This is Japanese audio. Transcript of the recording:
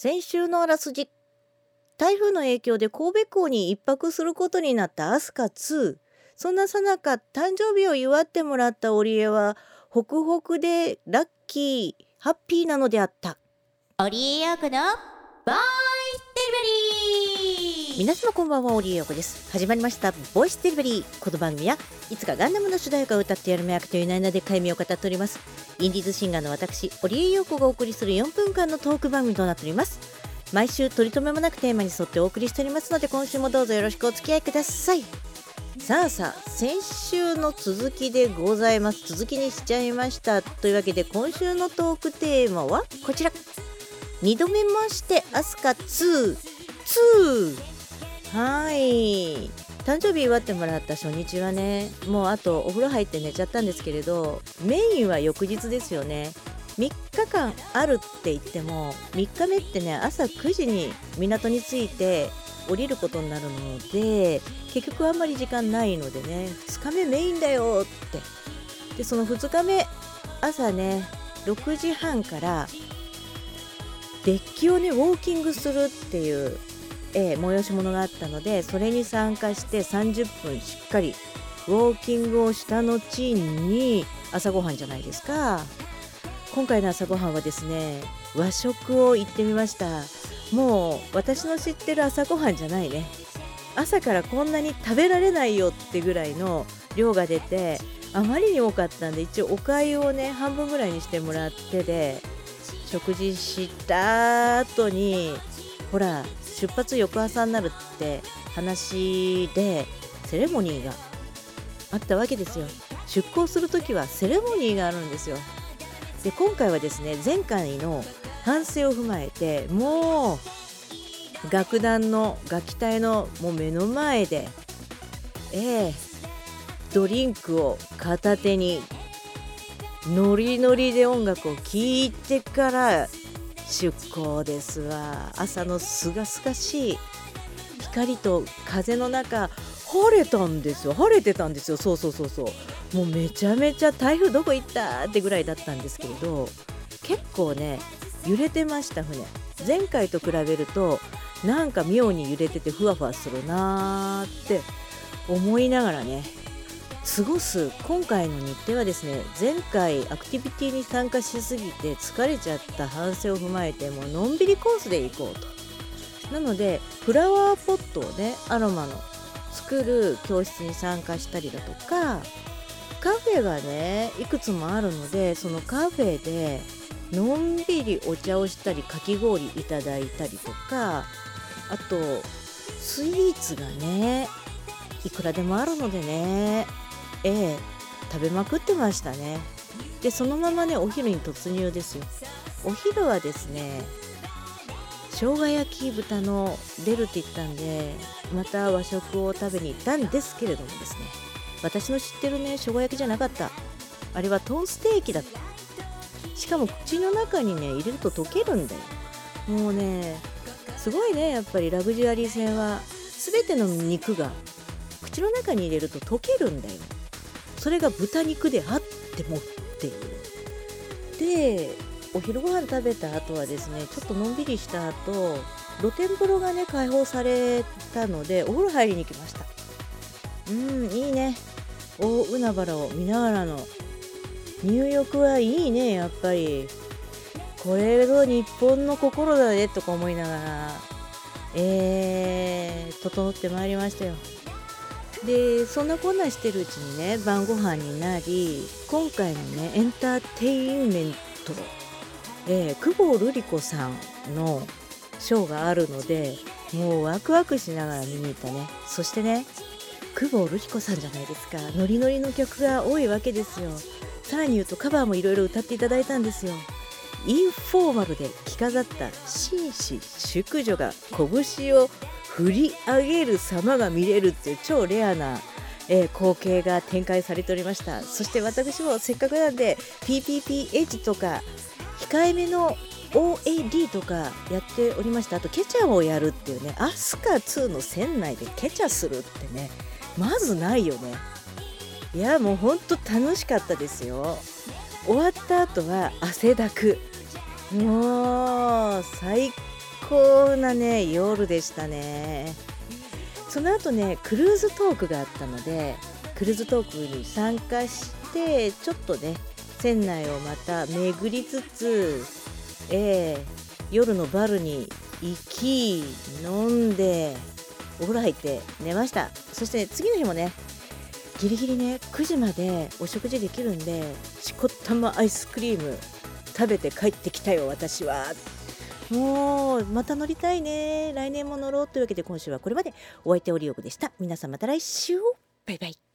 先週のあらすじ。台風の影響で神戸港に一泊することになったアスカ2そんなさなか誕生日を祝ってもらった織江はホクホクでラッキーハッピーなのであった。織江陽子のボーイデリバリー皆様こんばんは織江陽子です。始まりましたボイスデリバリーこの番組はいつかガンダムの主題歌を歌ってやる目役という名で解明を語っております。インディーズシンガーの私織江陽子がお送りする4分間のトーク番組となっております。毎週取り留めもなくテーマに沿ってお送りしておりますので今週もどうぞよろしくお付き合いください。さあさあ先週の続きでございます。続きにしちゃいました。というわけで今週のトークテーマはこちら。2度目ましてアスカ22はい。誕生日祝ってもらった初日はねもうあとお風呂入って寝ちゃったんですけれどメインは翌日ですよね。3日間あるって言っても3日目ってね朝9時に港に着いて降りることになるので結局あんまり時間ないのでね2日目メインだよって。でその2日目朝ね6時半からデッキをねウォーキングするっていう、えー、催し物があったのでそれに参加して30分しっかりウォーキングをした後に朝ごはんじゃないですか。今回の朝ごはんはですね和食を行ってみました。もう私の知ってる朝ごはんじゃないね。朝からこんなに食べられないよってぐらいの量が出てあまりに多かったんで一応お粥をね半分ぐらいにしてもらってで食事した後にほら出発翌朝になるって話でセレモニーがあったわけですよ。出航する時はセレモニーがあるんですよ。で今回はですね前回の反省を踏まえてもう楽団の楽器隊のもう目の前でええドリンクを片手にノリノリで音楽を聴いてから出航ですわ。朝のすがすがしい光と風の中晴れたんですよ。晴れてたんですよ。そうそうそう。そうもうめちゃめちゃ台風どこ行ったってぐらいだったんですけれど結構ね揺れてました船前回と比べるとなんか妙に揺れててふわふわするなーって思いながらね過ごす今回の日程はですね前回アクティビティに参加しすぎて疲れちゃった反省を踏まえてもうのんびりコースで行こうと。なのでフラワーポットをねアロマの作る教室に参加したりだとかカフェがねいくつもあるのでそのカフェでのんびりお茶をしたりかき氷いただいたりとかあとスイーツがねいくらでもあるのでねええ食べまくってましたね。でそのままねお昼に突入ですよ。お昼はですね生姜焼き豚の出るって言ったんでまた和食を食べに行ったんですけれどもですね私の知ってるね生姜焼きじゃなかった。あれはトーステーキだった。しかも口の中にね入れると溶けるんだよ。もうねすごいねやっぱり。ラグジュアリー船は全ての肉が口の中に入れると溶けるんだよ。それが豚肉であってもっていう。でお昼ご飯食べた後はですねちょっとのんびりした後露天風呂がね開放されたのでお風呂入りに来ました。うんいいね。大海原を見ながらの入浴はいいねやっぱり。これぞ日本の心だねとか思いながらえー、整ってまいりましたよ。でそんなこんなしてるうちにね晩ご飯になり今回のねエンターテインメント、えー、久保瑠璃子さんのショーがあるのでもうワクワクしながら見に行ったね。そしてね久保瑠璃子さんじゃないですか。ノリノリの曲が多いわけですよ。さらに言うとカバーもいろいろ歌っていただいたんですよ。インフォーマルで着飾った紳士淑女が拳を振り上げる様が見れるっていう超レアな、えー、光景が展開されておりました。そして私もせっかくなんで PPPH とか控えめの OAD とかやっておりました。あとケチャをやるっていうねアスカ2の船内でケチャするってねまずないよね。いやもうほんと楽しかったですよ。終わった後は汗だく。もう最高なね夜でしたね。その後ねクルーズトークがあったのでクルーズトークに参加してちょっとね船内をまた巡りつつ、えー、夜のバルに行き飲んでお風呂入って寝ました。そして、次の日もねギリギリね9時までお食事できるんでしこたまアイスクリーム食べて帰ってきたよ私は。もうまた乗りたいね。来年も乗ろうというわけで今週はこれまで。お相手オリオグでした。皆さんまた来週バイバイ。